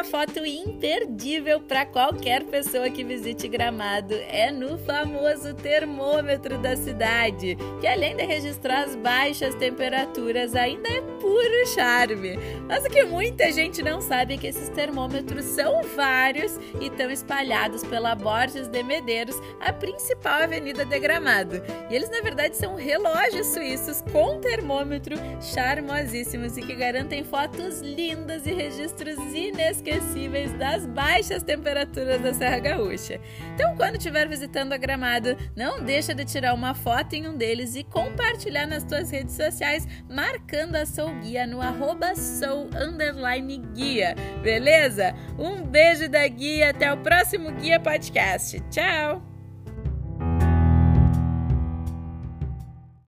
uma foto imperdível para qualquer pessoa que visite Gramado é no famoso termômetro da cidade, que além de registrar as baixas temperaturas, ainda é puro charme. Mas o que muita gente não sabe é que esses termômetros são vários e estão espalhados pela Borges de Medeiros, a principal avenida de Gramado. E eles, na verdade, são relógios suíços com termômetro charmosíssimos e que garantem fotos lindas e registros inesquecíveis das baixas temperaturas da Serra Gaúcha. Então, quando estiver visitando a Gramado, não deixa de tirar uma foto em um deles e compartilhar nas tuas redes sociais, marcando a Sou Guia no arroba guia, beleza? Um beijo da Guia, até o próximo Guia Podcast. Tchau!